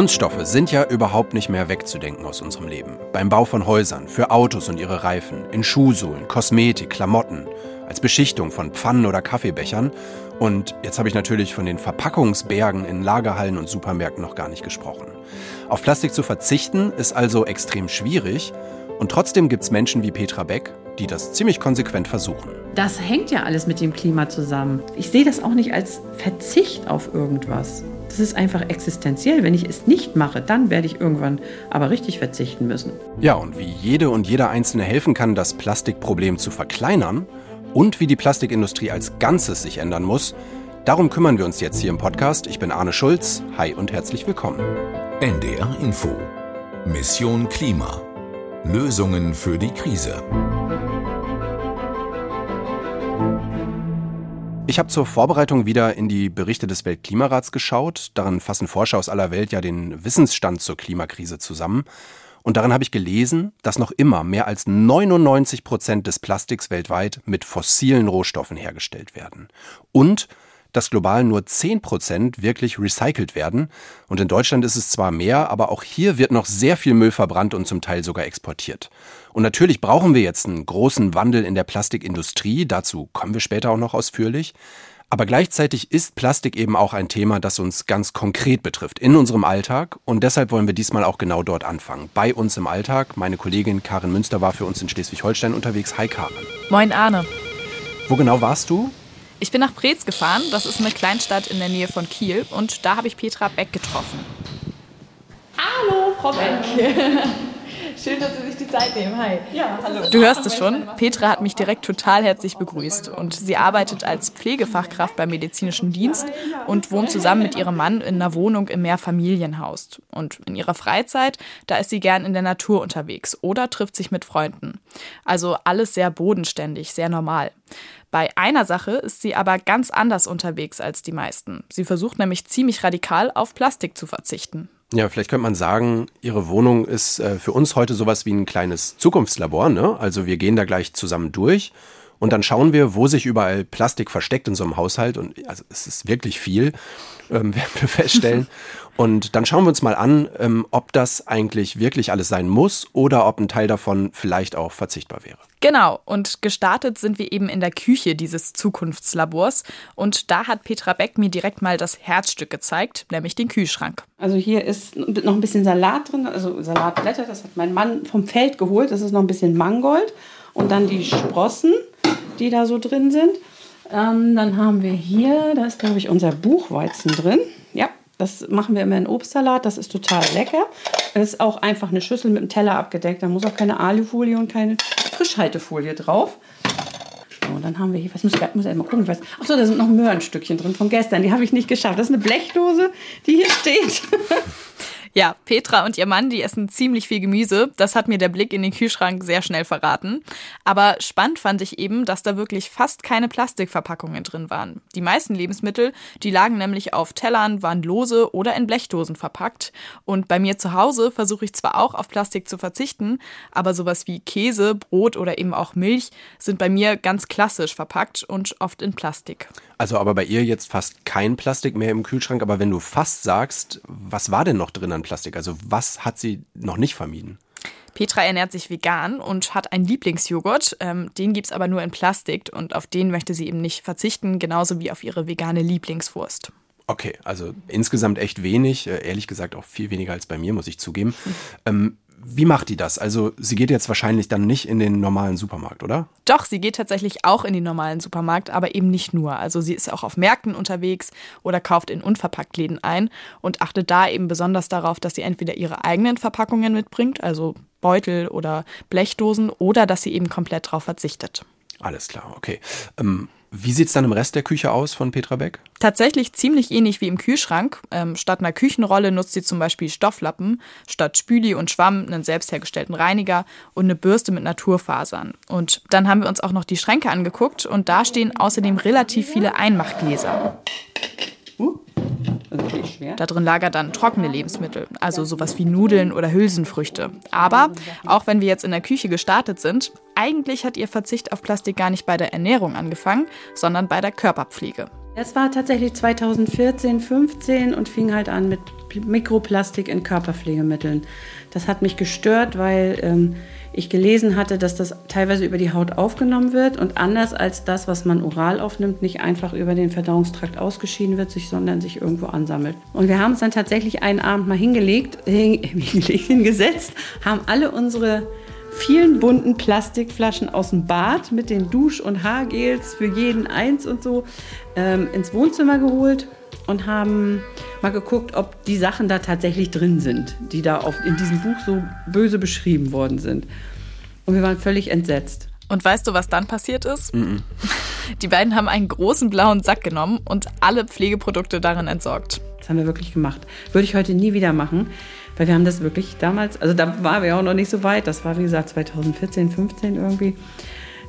Kunststoffe sind ja überhaupt nicht mehr wegzudenken aus unserem Leben. Beim Bau von Häusern, für Autos und ihre Reifen, in Schuhsohlen, Kosmetik, Klamotten, als Beschichtung von Pfannen oder Kaffeebechern. Und jetzt habe ich natürlich von den Verpackungsbergen in Lagerhallen und Supermärkten noch gar nicht gesprochen. Auf Plastik zu verzichten ist also extrem schwierig. Und trotzdem gibt es Menschen wie Petra Beck, die das ziemlich konsequent versuchen. Das hängt ja alles mit dem Klima zusammen. Ich sehe das auch nicht als Verzicht auf irgendwas. Das ist einfach existenziell. Wenn ich es nicht mache, dann werde ich irgendwann aber richtig verzichten müssen. Ja, und wie jede und jeder Einzelne helfen kann, das Plastikproblem zu verkleinern und wie die Plastikindustrie als Ganzes sich ändern muss, darum kümmern wir uns jetzt hier im Podcast. Ich bin Arne Schulz. Hi und herzlich willkommen. NDR Info. Mission Klima. Lösungen für die Krise. Ich habe zur Vorbereitung wieder in die Berichte des Weltklimarats geschaut. Darin fassen Forscher aus aller Welt ja den Wissensstand zur Klimakrise zusammen. Und darin habe ich gelesen, dass noch immer mehr als 99 Prozent des Plastiks weltweit mit fossilen Rohstoffen hergestellt werden. Und dass global nur 10 Prozent wirklich recycelt werden. Und in Deutschland ist es zwar mehr, aber auch hier wird noch sehr viel Müll verbrannt und zum Teil sogar exportiert. Und natürlich brauchen wir jetzt einen großen Wandel in der Plastikindustrie, dazu kommen wir später auch noch ausführlich. Aber gleichzeitig ist Plastik eben auch ein Thema, das uns ganz konkret betrifft in unserem Alltag. Und deshalb wollen wir diesmal auch genau dort anfangen. Bei uns im Alltag. Meine Kollegin Karin Münster war für uns in Schleswig-Holstein unterwegs. Hi Karin. Moin Arne. Wo genau warst du? Ich bin nach Preetz gefahren, das ist eine Kleinstadt in der Nähe von Kiel und da habe ich Petra Beck getroffen. Hallo, Frau Beck. Schön, dass Sie sich die Zeit nehmen. Hi. Ja, hallo. Du hörst es schon. Petra hat mich direkt total herzlich begrüßt. Und sie arbeitet als Pflegefachkraft beim medizinischen Dienst und wohnt zusammen mit ihrem Mann in einer Wohnung im Mehrfamilienhaus. Und in ihrer Freizeit, da ist sie gern in der Natur unterwegs oder trifft sich mit Freunden. Also alles sehr bodenständig, sehr normal. Bei einer Sache ist sie aber ganz anders unterwegs als die meisten. Sie versucht nämlich ziemlich radikal auf Plastik zu verzichten. Ja, vielleicht könnte man sagen, Ihre Wohnung ist äh, für uns heute sowas wie ein kleines Zukunftslabor. Ne? Also wir gehen da gleich zusammen durch und dann schauen wir, wo sich überall Plastik versteckt in so einem Haushalt. Und also es ist wirklich viel, ähm, werden wir feststellen. Und dann schauen wir uns mal an, ähm, ob das eigentlich wirklich alles sein muss oder ob ein Teil davon vielleicht auch verzichtbar wäre. Genau, und gestartet sind wir eben in der Küche dieses Zukunftslabors. Und da hat Petra Beck mir direkt mal das Herzstück gezeigt, nämlich den Kühlschrank. Also hier ist noch ein bisschen Salat drin, also Salatblätter, das hat mein Mann vom Feld geholt. Das ist noch ein bisschen Mangold. Und dann die Sprossen, die da so drin sind. Ähm, dann haben wir hier, da ist glaube ich unser Buchweizen drin. Ja, das machen wir immer in Obstsalat. Das ist total lecker. Es ist auch einfach eine Schüssel mit einem Teller abgedeckt. Da muss auch keine Alufolie und keine Frischhaltefolie drauf. Und dann haben wir hier, was muss ich muss mal gucken, was. Achso, da sind noch Möhrenstückchen drin von gestern. Die habe ich nicht geschafft. Das ist eine Blechdose, die hier steht. Ja, Petra und ihr Mann, die essen ziemlich viel Gemüse. Das hat mir der Blick in den Kühlschrank sehr schnell verraten. Aber spannend fand ich eben, dass da wirklich fast keine Plastikverpackungen drin waren. Die meisten Lebensmittel, die lagen nämlich auf Tellern, waren lose oder in Blechdosen verpackt. Und bei mir zu Hause versuche ich zwar auch auf Plastik zu verzichten, aber sowas wie Käse, Brot oder eben auch Milch sind bei mir ganz klassisch verpackt und oft in Plastik. Also aber bei ihr jetzt fast kein Plastik mehr im Kühlschrank. Aber wenn du fast sagst, was war denn noch drin an Plastik? Also was hat sie noch nicht vermieden? Petra ernährt sich vegan und hat einen Lieblingsjoghurt. Ähm, den gibt es aber nur in Plastik und auf den möchte sie eben nicht verzichten, genauso wie auf ihre vegane Lieblingswurst. Okay, also insgesamt echt wenig, äh, ehrlich gesagt auch viel weniger als bei mir, muss ich zugeben. Ähm, wie macht die das? Also sie geht jetzt wahrscheinlich dann nicht in den normalen Supermarkt, oder? Doch, sie geht tatsächlich auch in den normalen Supermarkt, aber eben nicht nur. Also sie ist auch auf Märkten unterwegs oder kauft in Unverpacktläden ein und achtet da eben besonders darauf, dass sie entweder ihre eigenen Verpackungen mitbringt, also Beutel oder Blechdosen, oder dass sie eben komplett darauf verzichtet. Alles klar, okay. Ähm, wie sieht es dann im Rest der Küche aus von Petra Beck? Tatsächlich ziemlich ähnlich wie im Kühlschrank. Ähm, statt einer Küchenrolle nutzt sie zum Beispiel Stofflappen, statt Spüli und Schwamm einen selbst hergestellten Reiniger und eine Bürste mit Naturfasern. Und dann haben wir uns auch noch die Schränke angeguckt und da stehen außerdem relativ viele Einmachgläser. Uh. Da drin lagert dann trockene Lebensmittel, also sowas wie Nudeln oder Hülsenfrüchte. Aber auch wenn wir jetzt in der Küche gestartet sind, eigentlich hat ihr Verzicht auf Plastik gar nicht bei der Ernährung angefangen, sondern bei der Körperpflege. Es war tatsächlich 2014, 15 und fing halt an mit Mikroplastik in Körperpflegemitteln. Das hat mich gestört, weil ähm, ich gelesen hatte, dass das teilweise über die Haut aufgenommen wird und anders als das, was man oral aufnimmt, nicht einfach über den Verdauungstrakt ausgeschieden wird, sich, sondern sich irgendwo ansammelt. Und wir haben uns dann tatsächlich einen Abend mal hingelegt, hingelegt hingesetzt, haben alle unsere vielen bunten Plastikflaschen aus dem Bad mit den Dusch- und Haargels für jeden eins und so ähm, ins Wohnzimmer geholt und haben mal geguckt, ob die Sachen da tatsächlich drin sind, die da auf, in diesem Buch so böse beschrieben worden sind. Und wir waren völlig entsetzt. Und weißt du, was dann passiert ist? Mm -mm. Die beiden haben einen großen blauen Sack genommen und alle Pflegeprodukte darin entsorgt. Das haben wir wirklich gemacht. Würde ich heute nie wieder machen, weil wir haben das wirklich damals, also da waren wir auch noch nicht so weit. Das war wie gesagt 2014, 15 irgendwie.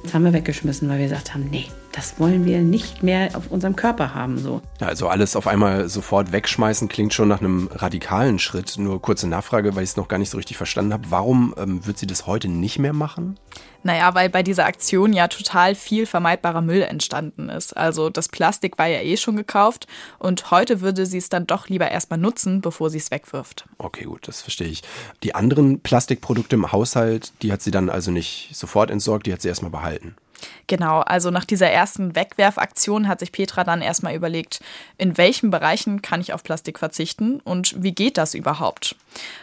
Das haben wir weggeschmissen, weil wir gesagt haben, nee, das wollen wir nicht mehr auf unserem Körper haben. So. Also alles auf einmal sofort wegschmeißen klingt schon nach einem radikalen Schritt. Nur kurze Nachfrage, weil ich es noch gar nicht so richtig verstanden habe. Warum ähm, wird sie das heute nicht mehr machen? Naja, weil bei dieser Aktion ja total viel vermeidbarer Müll entstanden ist. Also das Plastik war ja eh schon gekauft und heute würde sie es dann doch lieber erstmal nutzen, bevor sie es wegwirft. Okay, gut, das verstehe ich. Die anderen Plastikprodukte im Haushalt, die hat sie dann also nicht sofort entsorgt, die hat sie erstmal behalten. Genau, also nach dieser ersten Wegwerfaktion hat sich Petra dann erstmal überlegt, in welchen Bereichen kann ich auf Plastik verzichten und wie geht das überhaupt?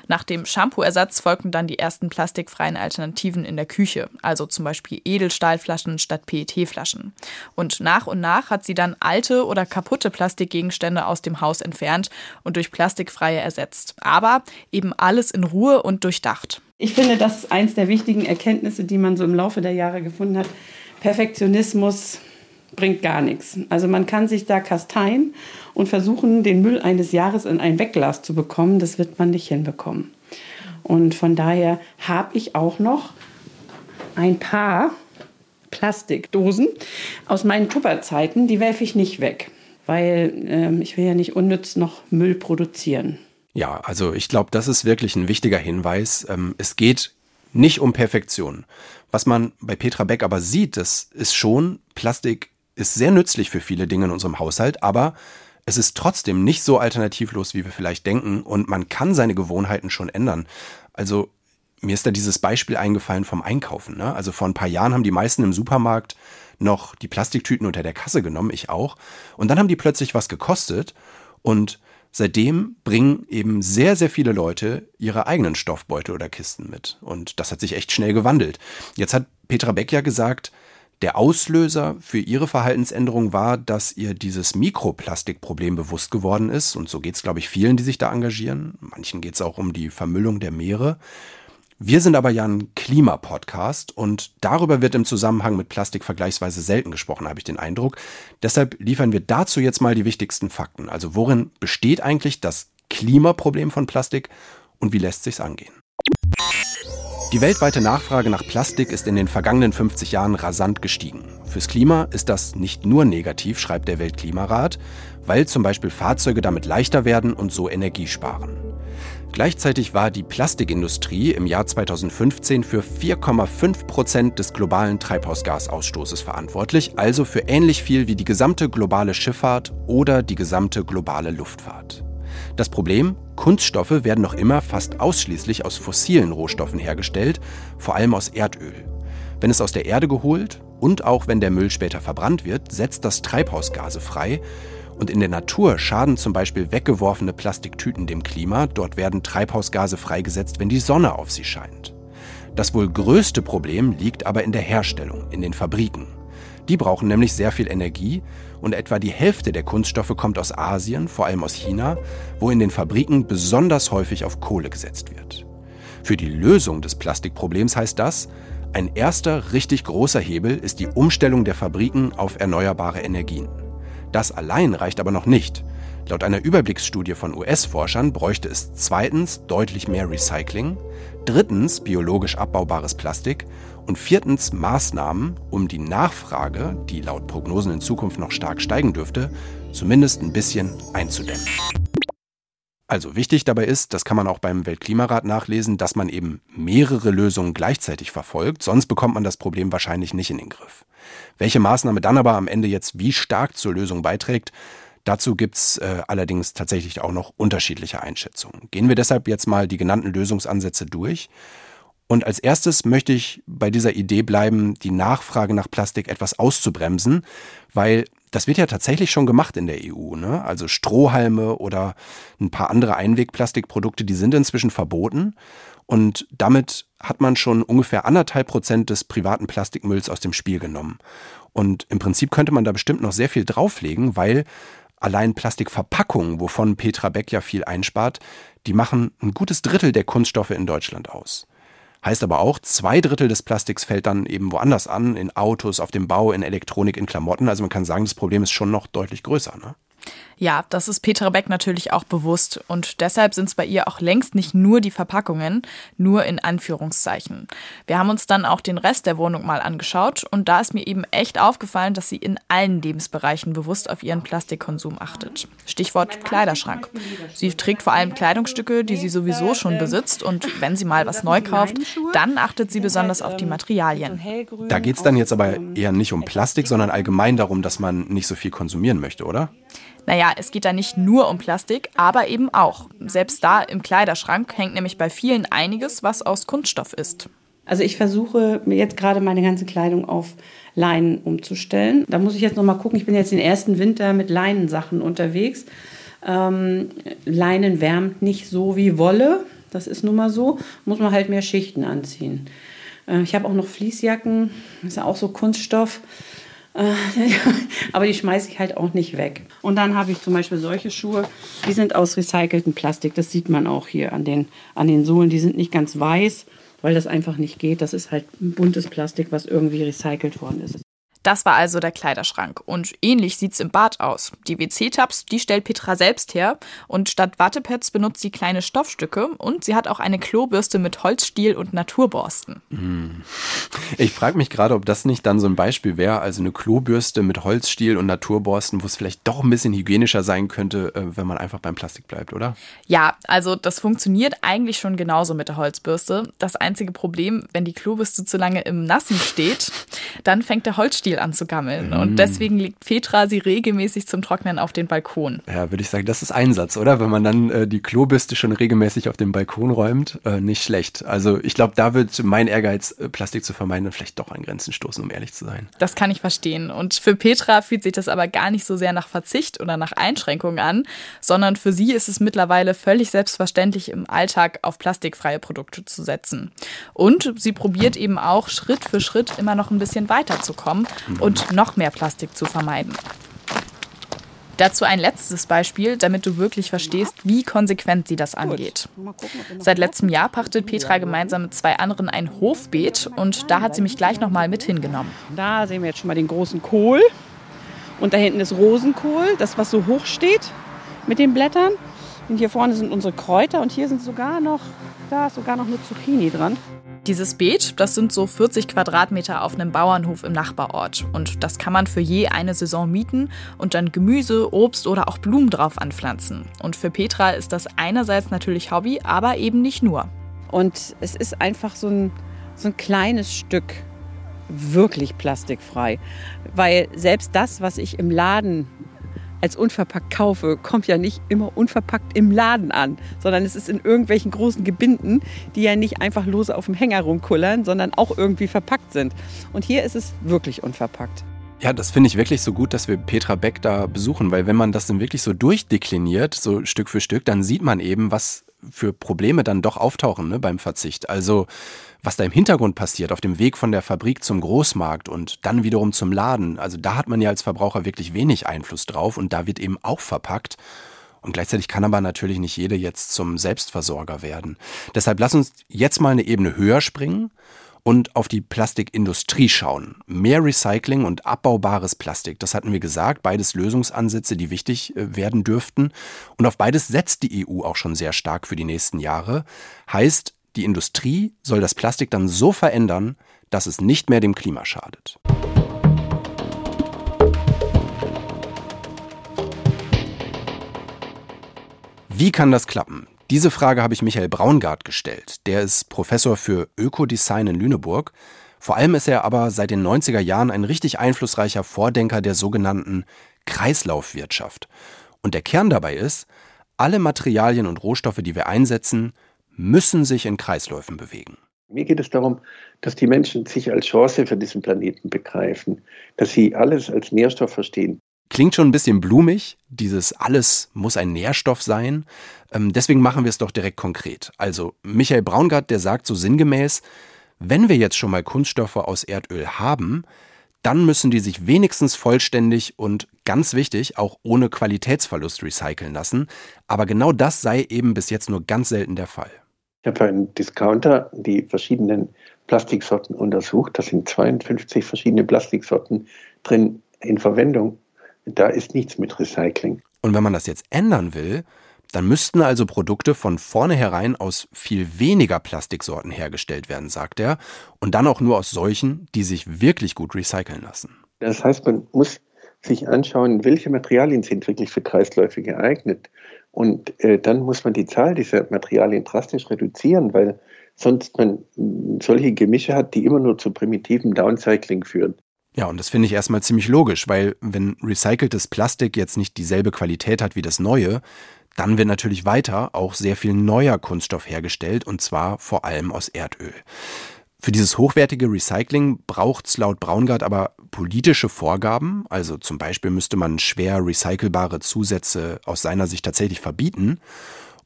Nach dem Shampoo-Ersatz folgten dann die ersten plastikfreien Alternativen in der Küche, also zum Beispiel Edelstahlflaschen statt PET-Flaschen. Und nach und nach hat sie dann alte oder kaputte Plastikgegenstände aus dem Haus entfernt und durch plastikfreie ersetzt. Aber eben alles in Ruhe und durchdacht. Ich finde, das ist eins der wichtigen Erkenntnisse, die man so im Laufe der Jahre gefunden hat. Perfektionismus bringt gar nichts. Also man kann sich da kasteien und versuchen, den Müll eines Jahres in ein Wegglas zu bekommen. Das wird man nicht hinbekommen. Und von daher habe ich auch noch ein paar Plastikdosen aus meinen Tupperzeiten. Die werfe ich nicht weg, weil äh, ich will ja nicht unnütz noch Müll produzieren. Ja, also ich glaube, das ist wirklich ein wichtiger Hinweis. Ähm, es geht nicht um Perfektion. Was man bei Petra Beck aber sieht, das ist schon, Plastik ist sehr nützlich für viele Dinge in unserem Haushalt, aber es ist trotzdem nicht so alternativlos, wie wir vielleicht denken und man kann seine Gewohnheiten schon ändern. Also mir ist da dieses Beispiel eingefallen vom Einkaufen. Ne? Also vor ein paar Jahren haben die meisten im Supermarkt noch die Plastiktüten unter der Kasse genommen, ich auch. Und dann haben die plötzlich was gekostet und Seitdem bringen eben sehr, sehr viele Leute ihre eigenen Stoffbeutel oder Kisten mit. Und das hat sich echt schnell gewandelt. Jetzt hat Petra Beck ja gesagt, der Auslöser für ihre Verhaltensänderung war, dass ihr dieses Mikroplastikproblem bewusst geworden ist. Und so geht es, glaube ich, vielen, die sich da engagieren. Manchen geht es auch um die Vermüllung der Meere. Wir sind aber ja ein Klimapodcast und darüber wird im Zusammenhang mit Plastik vergleichsweise selten gesprochen, habe ich den Eindruck. Deshalb liefern wir dazu jetzt mal die wichtigsten Fakten. Also worin besteht eigentlich das Klimaproblem von Plastik und wie lässt sich's angehen? Die weltweite Nachfrage nach Plastik ist in den vergangenen 50 Jahren rasant gestiegen. Fürs Klima ist das nicht nur negativ, schreibt der Weltklimarat, weil zum Beispiel Fahrzeuge damit leichter werden und so Energie sparen. Gleichzeitig war die Plastikindustrie im Jahr 2015 für 4,5 Prozent des globalen Treibhausgasausstoßes verantwortlich, also für ähnlich viel wie die gesamte globale Schifffahrt oder die gesamte globale Luftfahrt. Das Problem, Kunststoffe werden noch immer fast ausschließlich aus fossilen Rohstoffen hergestellt, vor allem aus Erdöl. Wenn es aus der Erde geholt und auch wenn der Müll später verbrannt wird, setzt das Treibhausgase frei, und in der Natur schaden zum Beispiel weggeworfene Plastiktüten dem Klima. Dort werden Treibhausgase freigesetzt, wenn die Sonne auf sie scheint. Das wohl größte Problem liegt aber in der Herstellung, in den Fabriken. Die brauchen nämlich sehr viel Energie und etwa die Hälfte der Kunststoffe kommt aus Asien, vor allem aus China, wo in den Fabriken besonders häufig auf Kohle gesetzt wird. Für die Lösung des Plastikproblems heißt das, ein erster richtig großer Hebel ist die Umstellung der Fabriken auf erneuerbare Energien. Das allein reicht aber noch nicht. Laut einer Überblicksstudie von US-Forschern bräuchte es zweitens deutlich mehr Recycling, drittens biologisch abbaubares Plastik und viertens Maßnahmen, um die Nachfrage, die laut Prognosen in Zukunft noch stark steigen dürfte, zumindest ein bisschen einzudämmen. Also wichtig dabei ist, das kann man auch beim Weltklimarat nachlesen, dass man eben mehrere Lösungen gleichzeitig verfolgt, sonst bekommt man das Problem wahrscheinlich nicht in den Griff. Welche Maßnahme dann aber am Ende jetzt wie stark zur Lösung beiträgt, dazu gibt's äh, allerdings tatsächlich auch noch unterschiedliche Einschätzungen. Gehen wir deshalb jetzt mal die genannten Lösungsansätze durch. Und als erstes möchte ich bei dieser Idee bleiben, die Nachfrage nach Plastik etwas auszubremsen, weil das wird ja tatsächlich schon gemacht in der EU. Ne? Also Strohhalme oder ein paar andere Einwegplastikprodukte, die sind inzwischen verboten. Und damit hat man schon ungefähr anderthalb Prozent des privaten Plastikmülls aus dem Spiel genommen. Und im Prinzip könnte man da bestimmt noch sehr viel drauflegen, weil allein Plastikverpackungen, wovon Petra Beck ja viel einspart, die machen ein gutes Drittel der Kunststoffe in Deutschland aus. Heißt aber auch, zwei Drittel des Plastiks fällt dann eben woanders an, in Autos, auf dem Bau, in Elektronik, in Klamotten. Also man kann sagen, das Problem ist schon noch deutlich größer. Ne? Ja, das ist Petra Beck natürlich auch bewusst und deshalb sind es bei ihr auch längst nicht nur die Verpackungen, nur in Anführungszeichen. Wir haben uns dann auch den Rest der Wohnung mal angeschaut und da ist mir eben echt aufgefallen, dass sie in allen Lebensbereichen bewusst auf ihren Plastikkonsum achtet. Stichwort Kleiderschrank. Sie trägt vor allem Kleidungsstücke, die sie sowieso schon besitzt und wenn sie mal was neu kauft, dann achtet sie besonders auf die Materialien. Da geht es dann jetzt aber eher nicht um Plastik, sondern allgemein darum, dass man nicht so viel konsumieren möchte, oder? Naja, es geht da nicht nur um Plastik, aber eben auch. Selbst da im Kleiderschrank hängt nämlich bei vielen einiges, was aus Kunststoff ist. Also ich versuche jetzt gerade meine ganze Kleidung auf Leinen umzustellen. Da muss ich jetzt noch mal gucken. Ich bin jetzt den ersten Winter mit Leinensachen unterwegs. Ähm, Leinen wärmt nicht so wie Wolle. Das ist nun mal so. Muss man halt mehr Schichten anziehen. Äh, ich habe auch noch Fließjacken. Ist ja auch so Kunststoff. Aber die schmeiße ich halt auch nicht weg. Und dann habe ich zum Beispiel solche Schuhe, die sind aus recyceltem Plastik. Das sieht man auch hier an den, an den Sohlen. Die sind nicht ganz weiß, weil das einfach nicht geht. Das ist halt buntes Plastik, was irgendwie recycelt worden ist. Das war also der Kleiderschrank. Und ähnlich sieht's im Bad aus. Die WC-Tabs, die stellt Petra selbst her. Und statt Wattepads benutzt sie kleine Stoffstücke. Und sie hat auch eine Klobürste mit Holzstiel und Naturborsten. Hm. Ich frage mich gerade, ob das nicht dann so ein Beispiel wäre. Also eine Klobürste mit Holzstiel und Naturborsten, wo es vielleicht doch ein bisschen hygienischer sein könnte, äh, wenn man einfach beim Plastik bleibt, oder? Ja, also das funktioniert eigentlich schon genauso mit der Holzbürste. Das einzige Problem, wenn die Klobürste zu lange im Nassen steht, dann fängt der Holzstiel Spiegel anzugammeln. Und mm. deswegen legt Petra sie regelmäßig zum Trocknen auf den Balkon. Ja, würde ich sagen, das ist Einsatz, oder? Wenn man dann äh, die Klobürste schon regelmäßig auf den Balkon räumt, äh, nicht schlecht. Also ich glaube, da wird mein Ehrgeiz, äh, Plastik zu vermeiden, vielleicht doch an Grenzen stoßen, um ehrlich zu sein. Das kann ich verstehen. Und für Petra fühlt sich das aber gar nicht so sehr nach Verzicht oder nach Einschränkung an, sondern für sie ist es mittlerweile völlig selbstverständlich, im Alltag auf plastikfreie Produkte zu setzen. Und sie probiert eben auch Schritt für Schritt immer noch ein bisschen weiterzukommen und noch mehr Plastik zu vermeiden. Dazu ein letztes Beispiel, damit du wirklich verstehst, wie konsequent sie das angeht. Seit letztem Jahr pachtet Petra gemeinsam mit zwei anderen ein Hofbeet und da hat sie mich gleich nochmal mit hingenommen. Da sehen wir jetzt schon mal den großen Kohl und da hinten ist Rosenkohl, das was so hoch steht mit den Blättern. Und hier vorne sind unsere Kräuter und hier sind sogar noch, da ist sogar noch eine Zucchini dran. Dieses Beet, das sind so 40 Quadratmeter auf einem Bauernhof im Nachbarort. Und das kann man für je eine Saison mieten und dann Gemüse, Obst oder auch Blumen drauf anpflanzen. Und für Petra ist das einerseits natürlich Hobby, aber eben nicht nur. Und es ist einfach so ein, so ein kleines Stück wirklich plastikfrei. Weil selbst das, was ich im Laden als unverpackt kaufe, kommt ja nicht immer unverpackt im Laden an, sondern es ist in irgendwelchen großen Gebinden, die ja nicht einfach lose auf dem Hänger rumkullern, sondern auch irgendwie verpackt sind. Und hier ist es wirklich unverpackt. Ja, das finde ich wirklich so gut, dass wir Petra Beck da besuchen, weil wenn man das dann wirklich so durchdekliniert, so Stück für Stück, dann sieht man eben, was für Probleme dann doch auftauchen ne, beim Verzicht. Also was da im Hintergrund passiert, auf dem Weg von der Fabrik zum Großmarkt und dann wiederum zum Laden, also da hat man ja als Verbraucher wirklich wenig Einfluss drauf und da wird eben auch verpackt. Und gleichzeitig kann aber natürlich nicht jede jetzt zum Selbstversorger werden. Deshalb lass uns jetzt mal eine Ebene höher springen und auf die Plastikindustrie schauen. Mehr Recycling und abbaubares Plastik, das hatten wir gesagt, beides Lösungsansätze, die wichtig äh, werden dürften. Und auf beides setzt die EU auch schon sehr stark für die nächsten Jahre. Heißt, die Industrie soll das Plastik dann so verändern, dass es nicht mehr dem Klima schadet. Wie kann das klappen? Diese Frage habe ich Michael Braungart gestellt. Der ist Professor für Ökodesign in Lüneburg. Vor allem ist er aber seit den 90er Jahren ein richtig einflussreicher Vordenker der sogenannten Kreislaufwirtschaft. Und der Kern dabei ist, alle Materialien und Rohstoffe, die wir einsetzen, müssen sich in Kreisläufen bewegen. Mir geht es darum, dass die Menschen sich als Chance für diesen Planeten begreifen, dass sie alles als Nährstoff verstehen. Klingt schon ein bisschen blumig, dieses alles muss ein Nährstoff sein. Ähm, deswegen machen wir es doch direkt konkret. Also Michael Braungart, der sagt so sinngemäß, wenn wir jetzt schon mal Kunststoffe aus Erdöl haben, dann müssen die sich wenigstens vollständig und ganz wichtig auch ohne Qualitätsverlust recyceln lassen. Aber genau das sei eben bis jetzt nur ganz selten der Fall. Ich habe einen Discounter die verschiedenen Plastiksorten untersucht. Da sind 52 verschiedene Plastiksorten drin in Verwendung. Da ist nichts mit Recycling. Und wenn man das jetzt ändern will, dann müssten also Produkte von vornherein aus viel weniger Plastiksorten hergestellt werden, sagt er, und dann auch nur aus solchen, die sich wirklich gut recyceln lassen. Das heißt, man muss sich anschauen, welche Materialien sind wirklich für Kreisläufe geeignet. Und äh, dann muss man die Zahl dieser Materialien drastisch reduzieren, weil sonst man solche Gemische hat, die immer nur zu primitiven Downcycling führen. Ja, und das finde ich erstmal ziemlich logisch, weil wenn recyceltes Plastik jetzt nicht dieselbe Qualität hat wie das neue, dann wird natürlich weiter auch sehr viel neuer Kunststoff hergestellt und zwar vor allem aus Erdöl. Für dieses hochwertige Recycling braucht es laut Braungart aber politische Vorgaben. Also zum Beispiel müsste man schwer recycelbare Zusätze aus seiner Sicht tatsächlich verbieten.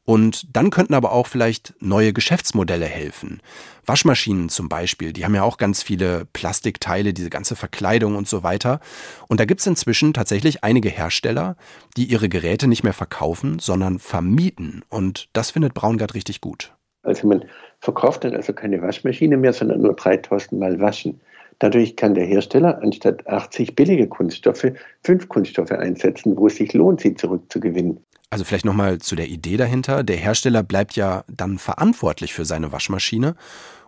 Und dann könnten aber auch vielleicht neue Geschäftsmodelle helfen. Waschmaschinen zum Beispiel, die haben ja auch ganz viele Plastikteile, diese ganze Verkleidung und so weiter. Und da gibt es inzwischen tatsächlich einige Hersteller, die ihre Geräte nicht mehr verkaufen, sondern vermieten. Und das findet Braungart richtig gut. Also man verkauft dann also keine Waschmaschine mehr, sondern nur 3000 Mal waschen. Dadurch kann der Hersteller anstatt 80 billige Kunststoffe fünf Kunststoffe einsetzen, wo es sich lohnt, sie zurückzugewinnen. Also vielleicht nochmal zu der Idee dahinter. Der Hersteller bleibt ja dann verantwortlich für seine Waschmaschine.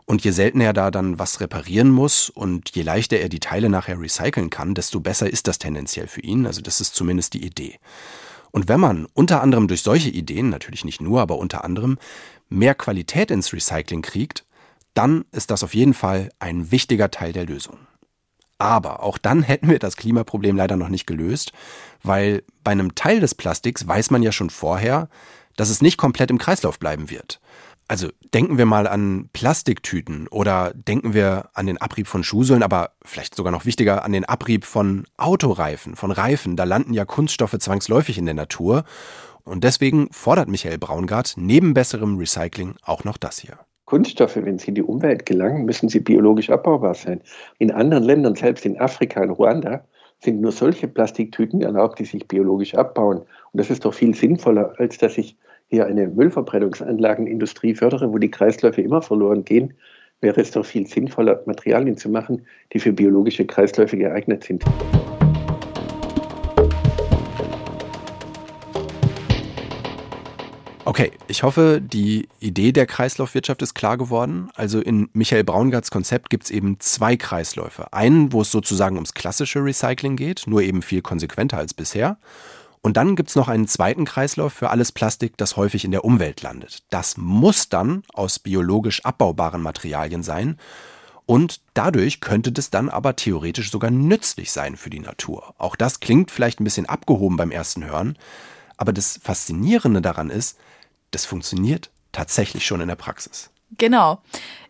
Und je seltener er da dann was reparieren muss und je leichter er die Teile nachher recyceln kann, desto besser ist das tendenziell für ihn. Also das ist zumindest die Idee. Und wenn man unter anderem durch solche Ideen, natürlich nicht nur, aber unter anderem, mehr Qualität ins Recycling kriegt, dann ist das auf jeden Fall ein wichtiger Teil der Lösung. Aber auch dann hätten wir das Klimaproblem leider noch nicht gelöst, weil bei einem Teil des Plastiks weiß man ja schon vorher, dass es nicht komplett im Kreislauf bleiben wird. Also denken wir mal an Plastiktüten oder denken wir an den Abrieb von Schuhsohlen, aber vielleicht sogar noch wichtiger an den Abrieb von Autoreifen, von Reifen. Da landen ja Kunststoffe zwangsläufig in der Natur. Und deswegen fordert Michael Braungart neben besserem Recycling auch noch das hier. Kunststoffe, wenn sie in die Umwelt gelangen, müssen sie biologisch abbaubar sein. In anderen Ländern, selbst in Afrika, in Ruanda, sind nur solche Plastiktüten erlaubt, die sich biologisch abbauen. Und das ist doch viel sinnvoller, als dass ich hier eine Müllverbrennungsanlagenindustrie fördere, wo die Kreisläufe immer verloren gehen. Wäre es doch viel sinnvoller, Materialien zu machen, die für biologische Kreisläufe geeignet sind. Okay, ich hoffe, die Idee der Kreislaufwirtschaft ist klar geworden. Also in Michael Braungarts Konzept gibt es eben zwei Kreisläufe. Einen, wo es sozusagen ums klassische Recycling geht, nur eben viel konsequenter als bisher. Und dann gibt es noch einen zweiten Kreislauf für alles Plastik, das häufig in der Umwelt landet. Das muss dann aus biologisch abbaubaren Materialien sein. Und dadurch könnte das dann aber theoretisch sogar nützlich sein für die Natur. Auch das klingt vielleicht ein bisschen abgehoben beim ersten Hören. Aber das Faszinierende daran ist, das funktioniert tatsächlich schon in der Praxis. Genau.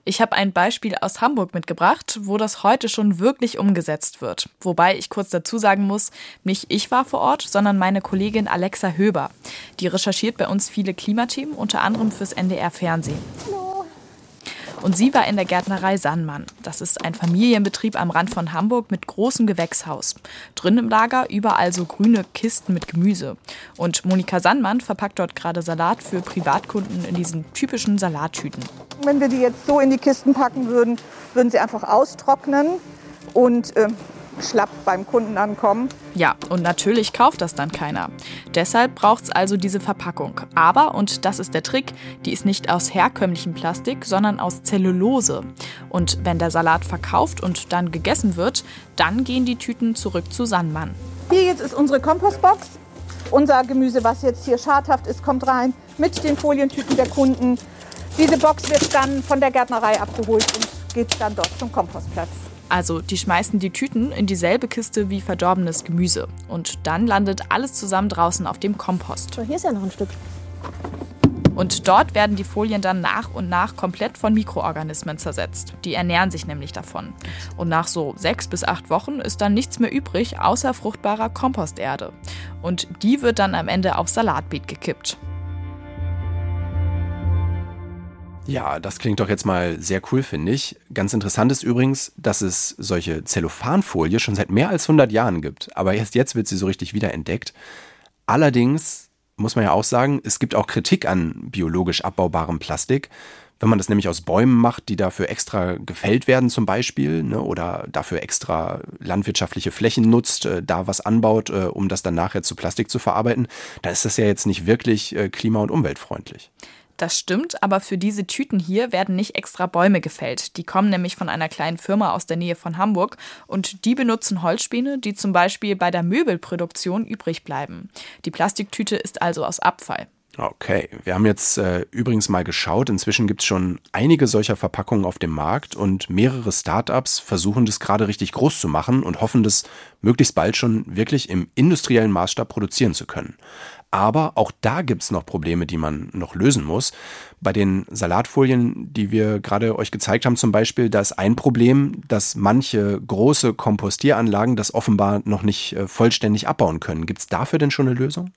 Ich habe ein Beispiel aus Hamburg mitgebracht, wo das heute schon wirklich umgesetzt wird. Wobei ich kurz dazu sagen muss, nicht ich war vor Ort, sondern meine Kollegin Alexa Höber. Die recherchiert bei uns viele Klimathemen, unter anderem fürs NDR Fernsehen. Hallo. Und sie war in der Gärtnerei Sannmann. Das ist ein Familienbetrieb am Rand von Hamburg mit großem Gewächshaus. Drin im Lager überall so grüne Kisten mit Gemüse. Und Monika Sannmann verpackt dort gerade Salat für Privatkunden in diesen typischen Salattüten. Wenn wir die jetzt so in die Kisten packen würden, würden sie einfach austrocknen und äh, schlapp beim Kunden ankommen. Ja, und natürlich kauft das dann keiner. Deshalb braucht es also diese Verpackung. Aber, und das ist der Trick, die ist nicht aus herkömmlichem Plastik, sondern aus Zellulose. Und wenn der Salat verkauft und dann gegessen wird, dann gehen die Tüten zurück zu Sandmann. Hier jetzt ist unsere Kompostbox. unser Gemüse, was jetzt hier schadhaft ist, kommt rein mit den Folientüten der Kunden. Diese Box wird dann von der Gärtnerei abgeholt und geht dann dort zum Kompostplatz. Also die schmeißen die Tüten in dieselbe Kiste wie verdorbenes Gemüse. Und dann landet alles zusammen draußen auf dem Kompost. Hier ist ja noch ein Stück. Und dort werden die Folien dann nach und nach komplett von Mikroorganismen zersetzt. Die ernähren sich nämlich davon. Und nach so sechs bis acht Wochen ist dann nichts mehr übrig, außer fruchtbarer Komposterde. Und die wird dann am Ende aufs Salatbeet gekippt. Ja, das klingt doch jetzt mal sehr cool, finde ich. Ganz interessant ist übrigens, dass es solche Zellophanfolie schon seit mehr als 100 Jahren gibt. Aber erst jetzt wird sie so richtig wiederentdeckt. Allerdings muss man ja auch sagen, es gibt auch Kritik an biologisch abbaubarem Plastik. Wenn man das nämlich aus Bäumen macht, die dafür extra gefällt werden zum Beispiel, ne, oder dafür extra landwirtschaftliche Flächen nutzt, äh, da was anbaut, äh, um das dann nachher zu Plastik zu verarbeiten, dann ist das ja jetzt nicht wirklich äh, klima- und umweltfreundlich. Das stimmt, aber für diese Tüten hier werden nicht extra Bäume gefällt. Die kommen nämlich von einer kleinen Firma aus der Nähe von Hamburg und die benutzen Holzspäne, die zum Beispiel bei der Möbelproduktion übrig bleiben. Die Plastiktüte ist also aus Abfall. Okay, wir haben jetzt äh, übrigens mal geschaut. Inzwischen gibt es schon einige solcher Verpackungen auf dem Markt und mehrere Startups versuchen das gerade richtig groß zu machen und hoffen, das möglichst bald schon wirklich im industriellen Maßstab produzieren zu können. Aber auch da gibt es noch Probleme, die man noch lösen muss. Bei den Salatfolien, die wir gerade euch gezeigt haben, zum Beispiel, da ist ein Problem, dass manche große Kompostieranlagen das offenbar noch nicht äh, vollständig abbauen können. Gibt es dafür denn schon eine Lösung?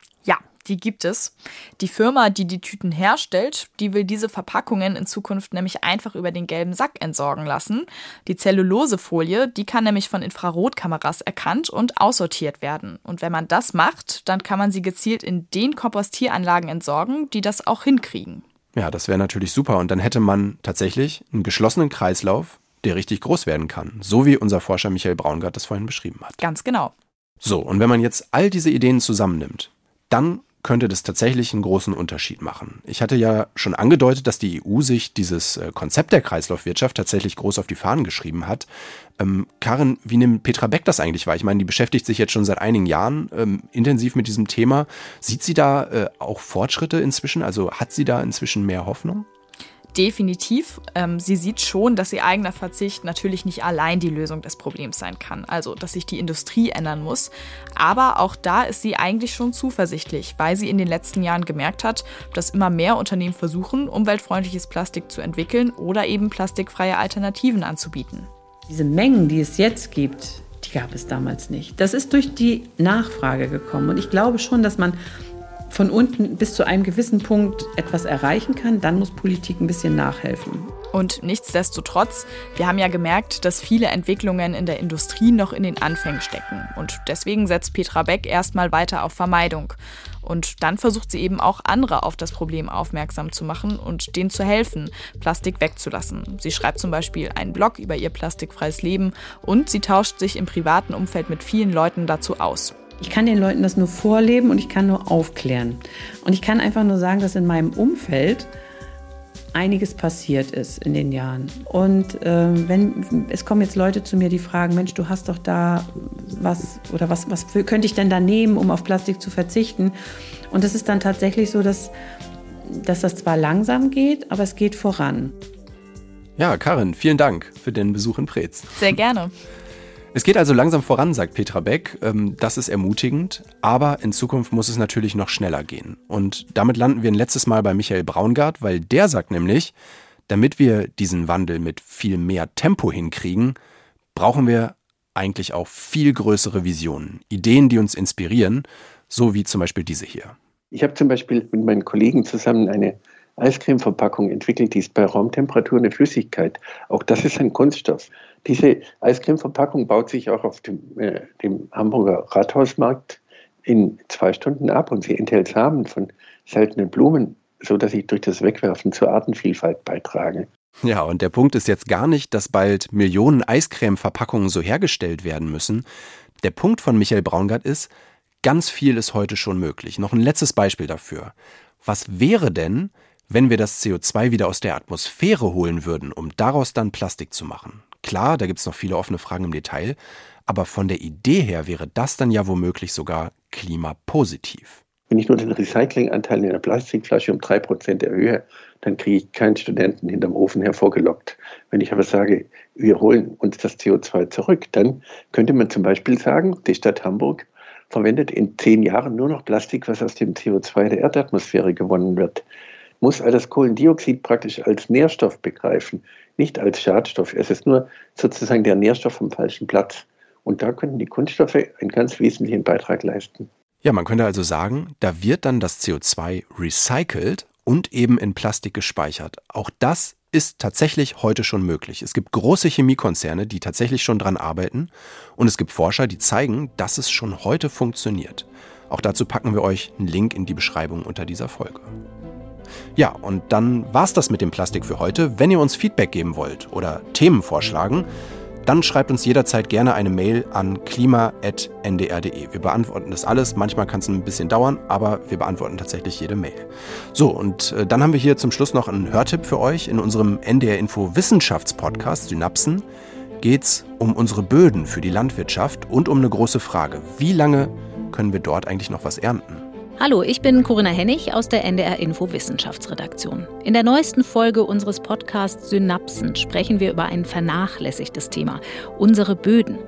Die gibt es. Die Firma, die die Tüten herstellt, die will diese Verpackungen in Zukunft nämlich einfach über den gelben Sack entsorgen lassen. Die Zellulosefolie, die kann nämlich von Infrarotkameras erkannt und aussortiert werden. Und wenn man das macht, dann kann man sie gezielt in den Kompostieranlagen entsorgen, die das auch hinkriegen. Ja, das wäre natürlich super. Und dann hätte man tatsächlich einen geschlossenen Kreislauf, der richtig groß werden kann. So wie unser Forscher Michael Braungart das vorhin beschrieben hat. Ganz genau. So, und wenn man jetzt all diese Ideen zusammennimmt, dann könnte das tatsächlich einen großen Unterschied machen. Ich hatte ja schon angedeutet, dass die EU sich dieses äh, Konzept der Kreislaufwirtschaft tatsächlich groß auf die Fahnen geschrieben hat. Ähm, Karin, wie nimmt Petra Beck das eigentlich wahr? Ich meine, die beschäftigt sich jetzt schon seit einigen Jahren ähm, intensiv mit diesem Thema. Sieht sie da äh, auch Fortschritte inzwischen? Also hat sie da inzwischen mehr Hoffnung? Definitiv. Ähm, sie sieht schon, dass ihr eigener Verzicht natürlich nicht allein die Lösung des Problems sein kann, also dass sich die Industrie ändern muss. Aber auch da ist sie eigentlich schon zuversichtlich, weil sie in den letzten Jahren gemerkt hat, dass immer mehr Unternehmen versuchen, umweltfreundliches Plastik zu entwickeln oder eben plastikfreie Alternativen anzubieten. Diese Mengen, die es jetzt gibt, die gab es damals nicht. Das ist durch die Nachfrage gekommen. Und ich glaube schon, dass man von unten bis zu einem gewissen Punkt etwas erreichen kann, dann muss Politik ein bisschen nachhelfen. Und nichtsdestotrotz, wir haben ja gemerkt, dass viele Entwicklungen in der Industrie noch in den Anfängen stecken. Und deswegen setzt Petra Beck erstmal weiter auf Vermeidung. Und dann versucht sie eben auch andere auf das Problem aufmerksam zu machen und denen zu helfen, Plastik wegzulassen. Sie schreibt zum Beispiel einen Blog über ihr plastikfreies Leben und sie tauscht sich im privaten Umfeld mit vielen Leuten dazu aus. Ich kann den Leuten das nur vorleben und ich kann nur aufklären. Und ich kann einfach nur sagen, dass in meinem Umfeld einiges passiert ist in den Jahren. Und äh, wenn es kommen jetzt Leute zu mir, die fragen, Mensch, du hast doch da was oder was, was könnte ich denn da nehmen, um auf Plastik zu verzichten? Und es ist dann tatsächlich so, dass, dass das zwar langsam geht, aber es geht voran. Ja, Karin, vielen Dank für den Besuch in Preetz. Sehr gerne. Es geht also langsam voran, sagt Petra Beck. Ähm, das ist ermutigend, aber in Zukunft muss es natürlich noch schneller gehen. Und damit landen wir ein letztes Mal bei Michael Braungart, weil der sagt nämlich, damit wir diesen Wandel mit viel mehr Tempo hinkriegen, brauchen wir eigentlich auch viel größere Visionen, Ideen, die uns inspirieren, so wie zum Beispiel diese hier. Ich habe zum Beispiel mit meinen Kollegen zusammen eine Eiscremeverpackung entwickelt, die ist bei Raumtemperatur eine Flüssigkeit. Auch das ist ein Kunststoff. Diese Eiscremeverpackung baut sich auch auf dem, äh, dem Hamburger Rathausmarkt in zwei Stunden ab und sie enthält Samen von seltenen Blumen, sodass ich durch das Wegwerfen zur Artenvielfalt beitrage. Ja, und der Punkt ist jetzt gar nicht, dass bald Millionen Eiscreme-Verpackungen so hergestellt werden müssen. Der Punkt von Michael Braungart ist, ganz viel ist heute schon möglich. Noch ein letztes Beispiel dafür. Was wäre denn, wenn wir das CO2 wieder aus der Atmosphäre holen würden, um daraus dann Plastik zu machen? Klar, da gibt es noch viele offene Fragen im Detail, aber von der Idee her wäre das dann ja womöglich sogar klimapositiv. Wenn ich nur den Recyclinganteil in einer Plastikflasche um 3% erhöhe, dann kriege ich keinen Studenten hinterm Ofen hervorgelockt. Wenn ich aber sage, wir holen uns das CO2 zurück, dann könnte man zum Beispiel sagen, die Stadt Hamburg verwendet in zehn Jahren nur noch Plastik, was aus dem CO2 der Erdatmosphäre gewonnen wird. Muss all das Kohlendioxid praktisch als Nährstoff begreifen, nicht als Schadstoff. Es ist nur sozusagen der Nährstoff am falschen Platz. Und da könnten die Kunststoffe einen ganz wesentlichen Beitrag leisten. Ja, man könnte also sagen, da wird dann das CO2 recycelt und eben in Plastik gespeichert. Auch das ist tatsächlich heute schon möglich. Es gibt große Chemiekonzerne, die tatsächlich schon dran arbeiten und es gibt Forscher, die zeigen, dass es schon heute funktioniert. Auch dazu packen wir euch einen Link in die Beschreibung unter dieser Folge. Ja, und dann war's das mit dem Plastik für heute. Wenn ihr uns Feedback geben wollt oder Themen vorschlagen, dann schreibt uns jederzeit gerne eine Mail an klima.ndr.de. Wir beantworten das alles. Manchmal kann es ein bisschen dauern, aber wir beantworten tatsächlich jede Mail. So, und äh, dann haben wir hier zum Schluss noch einen Hörtipp für euch. In unserem NDR Info Wissenschaftspodcast Synapsen geht es um unsere Böden für die Landwirtschaft und um eine große Frage. Wie lange können wir dort eigentlich noch was ernten? Hallo, ich bin Corinna Hennig aus der NDR Info Wissenschaftsredaktion. In der neuesten Folge unseres Podcasts Synapsen sprechen wir über ein vernachlässigtes Thema, unsere Böden.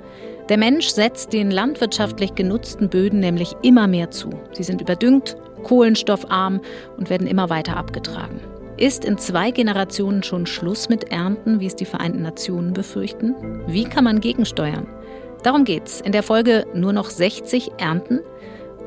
Der Mensch setzt den landwirtschaftlich genutzten Böden nämlich immer mehr zu. Sie sind überdüngt, kohlenstoffarm und werden immer weiter abgetragen. Ist in zwei Generationen schon Schluss mit Ernten, wie es die Vereinten Nationen befürchten? Wie kann man gegensteuern? Darum geht's in der Folge Nur noch 60 Ernten –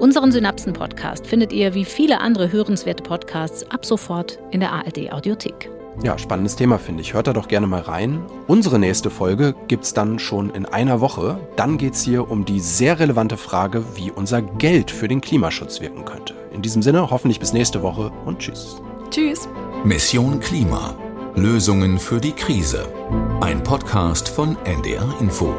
Unseren Synapsen-Podcast findet ihr wie viele andere hörenswerte Podcasts ab sofort in der ARD-Audiothek. Ja, spannendes Thema finde ich. Hört da doch gerne mal rein. Unsere nächste Folge gibt es dann schon in einer Woche. Dann geht es hier um die sehr relevante Frage, wie unser Geld für den Klimaschutz wirken könnte. In diesem Sinne, hoffentlich bis nächste Woche und tschüss. Tschüss. Mission Klima. Lösungen für die Krise. Ein Podcast von NDR Info.